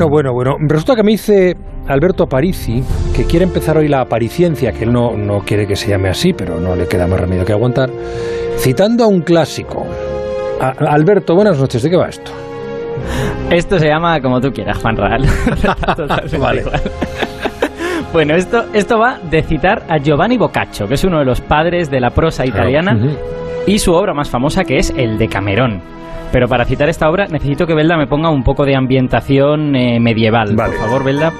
Bueno, bueno, bueno. Resulta que me dice Alberto Aparici que quiere empezar hoy la apariciencia, que él no, no quiere que se llame así, pero no le queda más remedio que aguantar, citando a un clásico. Alberto, buenas noches. ¿De qué va esto? Esto se llama como tú quieras, Juan Real. vale. Bueno, esto, esto va de citar a Giovanni Boccaccio, que es uno de los padres de la prosa italiana, y su obra más famosa, que es el de Camerón. Pero para citar esta obra necesito que Belda me ponga un poco de ambientación eh, medieval. Por favor, Belda.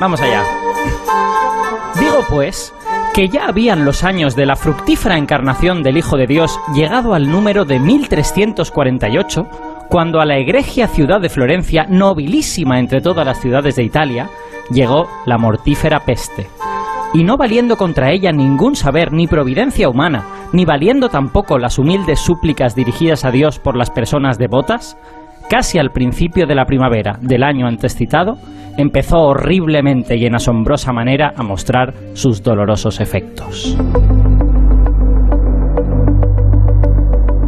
Vamos allá. Digo pues que ya habían los años de la fructífera encarnación del Hijo de Dios llegado al número de 1348, cuando a la egregia ciudad de Florencia, nobilísima entre todas las ciudades de Italia, llegó la mortífera peste. Y no valiendo contra ella ningún saber ni providencia humana, ni valiendo tampoco las humildes súplicas dirigidas a Dios por las personas devotas, casi al principio de la primavera del año antes citado, empezó horriblemente y en asombrosa manera a mostrar sus dolorosos efectos.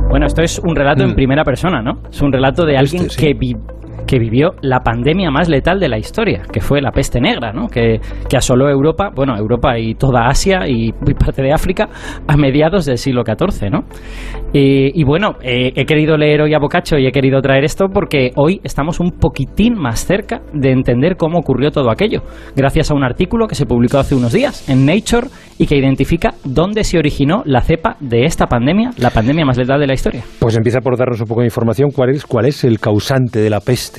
Bueno, esto es un relato en mm. primera persona, ¿no? Es un relato de alguien este, que, que vivió la pandemia más letal de la historia, que fue la peste negra, ¿no? que, que asoló Europa, bueno, Europa y toda Asia y parte de África a mediados del siglo XIV. ¿no? Y, bueno, eh, he querido leer hoy a Boccaccio y he querido traer esto porque hoy estamos un poquitín más cerca de entender cómo ocurrió todo aquello, gracias a un artículo que se publicó hace unos días en Nature y que identifica dónde se originó la cepa de esta pandemia, la pandemia más letal de la historia. Pues empieza por darnos un poco de información. ¿Cuál es, cuál es el causante de la peste?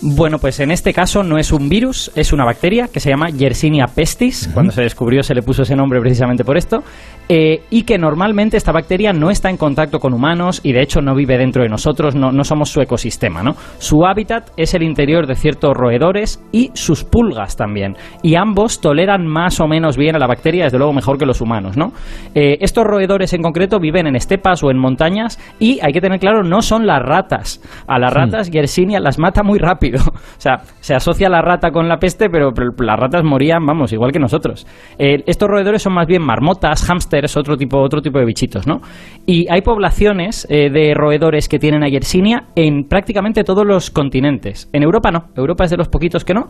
Bueno, pues en este caso no es un virus, es una bacteria que se llama Yersinia pestis. Cuando se descubrió se le puso ese nombre precisamente por esto. Eh, y que normalmente esta bacteria no está en contacto con humanos y de hecho no vive dentro de nosotros, no, no somos su ecosistema. ¿no? Su hábitat es el interior de ciertos roedores y sus pulgas también. Y ambos toleran más o menos bien a la bacteria, desde luego mejor que los humanos. ¿no? Eh, estos roedores en concreto viven en estepas o en montañas y hay que tener claro, no son las ratas. A las hmm. ratas Yersinia las mata muy rápido. o sea, se asocia la rata con la peste, pero, las ratas morían, vamos, igual que nosotros. Eh, estos roedores son más bien marmotas, hámster, es otro tipo, otro tipo de bichitos, ¿no? Y hay poblaciones eh, de roedores que tienen a Yersinia en prácticamente todos los continentes. En Europa no, Europa es de los poquitos que no,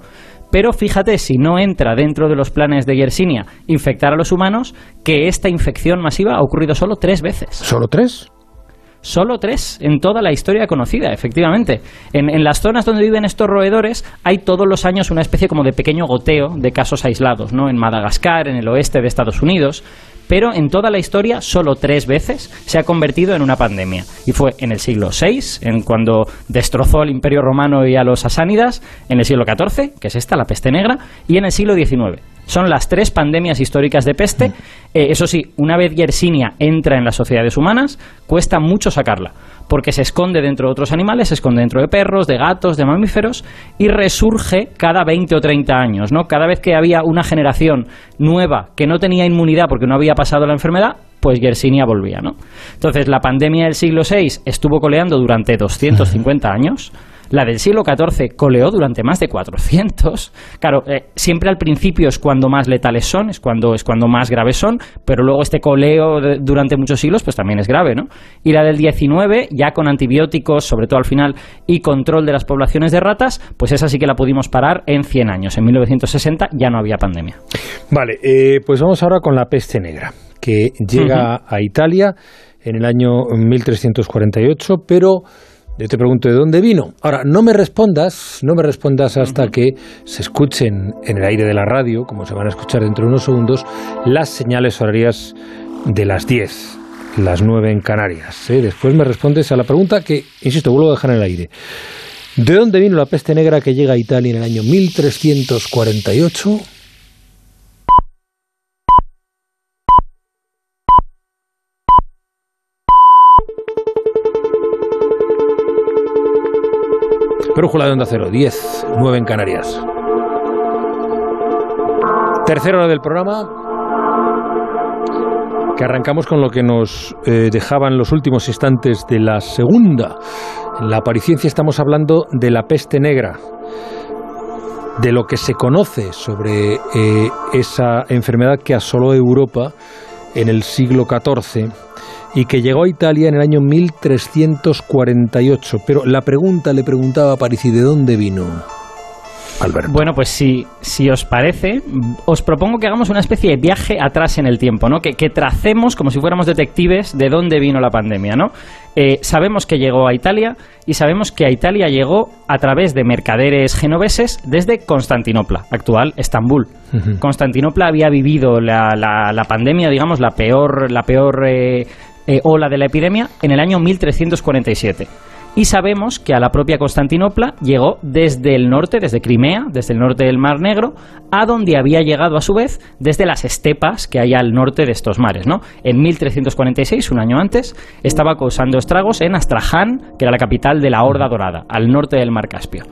pero fíjate si no entra dentro de los planes de Yersinia infectar a los humanos, que esta infección masiva ha ocurrido solo tres veces. ¿Solo tres? Solo tres en toda la historia conocida, efectivamente. En, en, las zonas donde viven estos roedores hay todos los años una especie como de pequeño goteo de casos aislados, ¿no? En Madagascar, en el oeste de Estados Unidos, pero en toda la historia solo tres veces se ha convertido en una pandemia. Y fue en el siglo VI, en cuando destrozó al Imperio Romano y a los asánidas, en el siglo XIV, que es esta, la peste negra, y en el siglo XIX. Son las tres pandemias históricas de peste. Eh, eso sí, una vez Yersinia entra en las sociedades humanas, cuesta mucho sacarla porque se esconde dentro de otros animales, se esconde dentro de perros, de gatos, de mamíferos y resurge cada 20 o 30 años, ¿no? Cada vez que había una generación nueva que no tenía inmunidad porque no había pasado la enfermedad, pues Yersinia volvía, ¿no? Entonces, la pandemia del siglo VI estuvo coleando durante 250 años. La del siglo XIV coleó durante más de 400. Claro, eh, siempre al principio es cuando más letales son, es cuando, es cuando más graves son, pero luego este coleo durante muchos siglos pues también es grave, ¿no? Y la del XIX, ya con antibióticos, sobre todo al final, y control de las poblaciones de ratas, pues esa sí que la pudimos parar en 100 años. En 1960 ya no había pandemia. Vale, eh, pues vamos ahora con la peste negra, que llega a Italia en el año 1348, pero yo te pregunto de dónde vino. Ahora, no me respondas, no me respondas hasta que se escuchen en el aire de la radio, como se van a escuchar dentro de unos segundos, las señales horarias de las 10, las 9 en Canarias. ¿eh? Después me respondes a la pregunta que, insisto, vuelvo a dejar en el aire. ¿De dónde vino la peste negra que llega a Italia en el año 1348? Brújula de Onda Cero, 10, 9 en Canarias. Tercera hora del programa, que arrancamos con lo que nos eh, dejaban los últimos instantes de la segunda. En la apariencia estamos hablando de la peste negra, de lo que se conoce sobre eh, esa enfermedad que asoló Europa en el siglo XIV y que llegó a Italia en el año 1348. Pero la pregunta le preguntaba a París, de dónde vino? Alberto. Bueno, pues si, si os parece, os propongo que hagamos una especie de viaje atrás en el tiempo, ¿no? Que, que tracemos como si fuéramos detectives de dónde vino la pandemia, ¿no? Eh, sabemos que llegó a Italia y sabemos que a Italia llegó a través de mercaderes genoveses desde Constantinopla, actual Estambul. Constantinopla había vivido la, la, pandemia, digamos, la peor, la peor eh, eh, ola de la epidemia en el año 1347 y sabemos que a la propia Constantinopla llegó desde el norte, desde Crimea, desde el norte del Mar Negro, a donde había llegado a su vez desde las estepas que hay al norte de estos mares. ¿no? En 1346, un año antes, estaba causando estragos en Astraján, que era la capital de la Horda Dorada, al norte del Mar Caspio.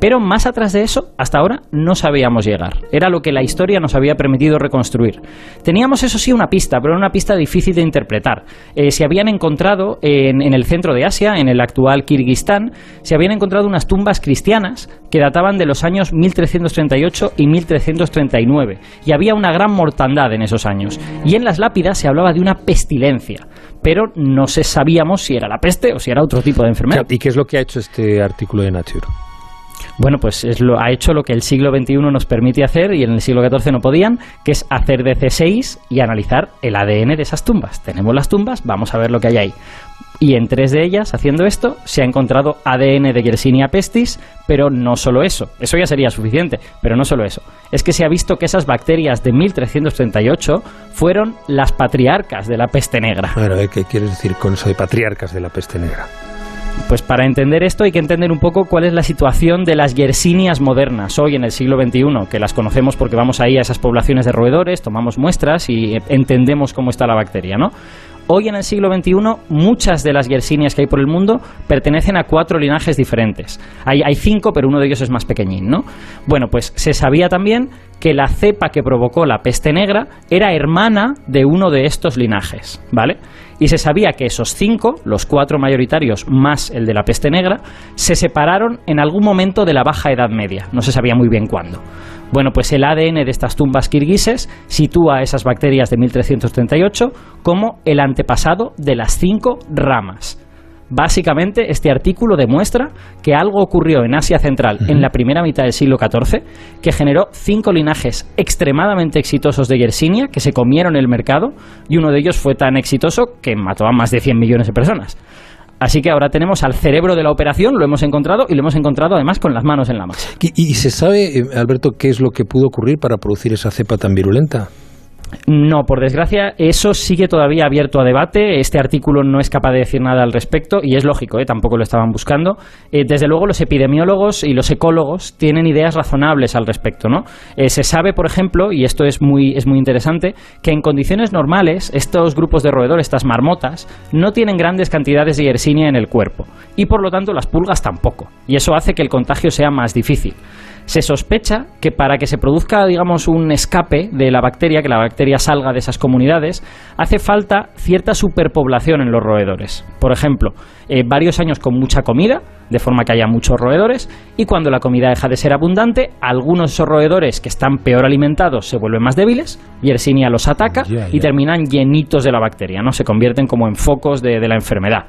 Pero más atrás de eso, hasta ahora no sabíamos llegar. Era lo que la historia nos había permitido reconstruir. Teníamos, eso sí, una pista, pero era una pista difícil de interpretar. Eh, se habían encontrado en, en el centro de Asia, en el actual Kirguistán, se habían encontrado unas tumbas cristianas que databan de los años 1338 y 1339. Y había una gran mortandad en esos años. Y en las lápidas se hablaba de una pestilencia pero no se sabíamos si era la peste o si era otro tipo de enfermedad. ¿Y qué es lo que ha hecho este artículo de Nature? Bueno, pues es lo, ha hecho lo que el siglo XXI nos permite hacer y en el siglo XIV no podían, que es hacer DC6 y analizar el ADN de esas tumbas. Tenemos las tumbas, vamos a ver lo que hay ahí. Y en tres de ellas, haciendo esto, se ha encontrado ADN de Yersinia pestis, pero no solo eso. Eso ya sería suficiente, pero no solo eso. Es que se ha visto que esas bacterias de 1338 fueron las patriarcas de la peste negra. Bueno, ¿qué quieres decir con eso de patriarcas de la peste negra? Pues para entender esto hay que entender un poco cuál es la situación de las yersinias modernas hoy en el siglo XXI, que las conocemos porque vamos ahí a esas poblaciones de roedores, tomamos muestras y entendemos cómo está la bacteria, ¿no? Hoy en el siglo XXI muchas de las yersinias que hay por el mundo pertenecen a cuatro linajes diferentes. Hay, cinco, pero uno de ellos es más pequeñín, ¿no? Bueno, pues se sabía también que la cepa que provocó la peste negra era hermana de uno de estos linajes, ¿vale? Y se sabía que esos cinco, los cuatro mayoritarios más el de la peste negra, se separaron en algún momento de la Baja Edad Media, no se sabía muy bien cuándo. Bueno, pues el ADN de estas tumbas kirguises sitúa a esas bacterias de 1338 como el antepasado de las cinco ramas. Básicamente, este artículo demuestra que algo ocurrió en Asia Central en la primera mitad del siglo XIV que generó cinco linajes extremadamente exitosos de Yersinia que se comieron el mercado y uno de ellos fue tan exitoso que mató a más de 100 millones de personas. Así que ahora tenemos al cerebro de la operación, lo hemos encontrado y lo hemos encontrado además con las manos en la masa. ¿Y, se sabe, eh, Alberto, qué es lo que pudo ocurrir para producir esa cepa tan virulenta? No, por desgracia, eso sigue todavía abierto a debate. Este artículo no es capaz de decir nada al respecto y es lógico, ¿eh? tampoco lo estaban buscando. Eh, desde luego, los epidemiólogos y los ecólogos tienen ideas razonables al respecto. ¿no? Eh, se sabe, por ejemplo, y esto es muy, es muy interesante, que en condiciones normales estos grupos de roedores, estas marmotas, no tienen grandes cantidades de Yersinia en el cuerpo y por lo tanto las pulgas tampoco. Y eso hace que el contagio sea más difícil se sospecha que para que se produzca, digamos, un escape de la bacteria, que la bacteria salga de esas comunidades, hace falta cierta superpoblación en los roedores. Por ejemplo, eh, varios años con mucha comida, de forma que haya muchos roedores, y cuando la comida deja de ser abundante, algunos de esos roedores que están peor alimentados se vuelven más débiles, Yersinia los ataca y terminan llenitos de la bacteria, ¿no? Se convierten como en focos de la enfermedad.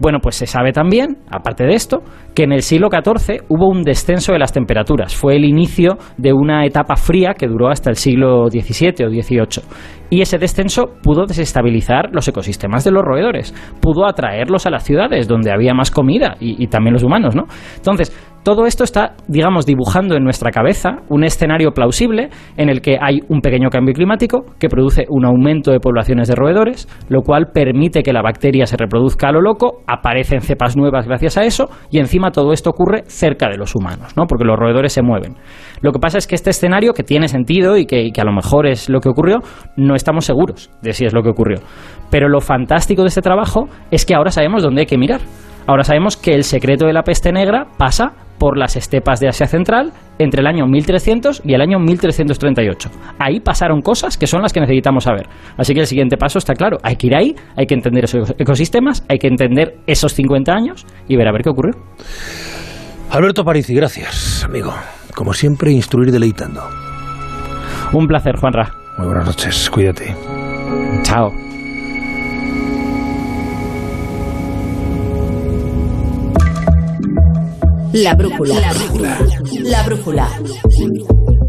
Bueno, pues se sabe también, aparte de esto, que en el siglo XIV hubo un descenso de las temperaturas. Fue el inicio de una etapa fría que duró hasta el siglo XVII o XVIII. Y ese descenso pudo desestabilizar los ecosistemas de los roedores, pudo atraerlos a las ciudades donde había más comida y, también los humanos, ¿no? Entonces, todo esto está, digamos, dibujando en nuestra cabeza un escenario plausible en el que hay un pequeño cambio climático que produce un aumento de poblaciones de roedores, lo cual permite que la bacteria se reproduzca a lo loco, aparecen cepas nuevas gracias a eso, y encima todo esto ocurre cerca de los humanos, ¿no? porque los roedores se mueven. Lo que pasa es que este escenario, que tiene sentido y que, a lo mejor es lo que ocurrió, no estamos seguros de si es lo que ocurrió. Pero lo fantástico de este trabajo es que ahora sabemos dónde hay que mirar. Ahora sabemos que el secreto de la peste negra pasa por las estepas de Asia Central entre el año 1300 y el año 1338. Ahí pasaron cosas que son las que necesitamos saber. Así que el siguiente paso está claro. Hay que ir ahí, hay que entender esos ecosistemas, hay que entender esos 50 años y ver a ver qué ocurrió. Alberto Parisi, gracias, amigo como siempre, instruir deleitando. Un placer, Juanra. Muy buenas noches, cuídate. Chao. La brújula. La brújula. La brújula.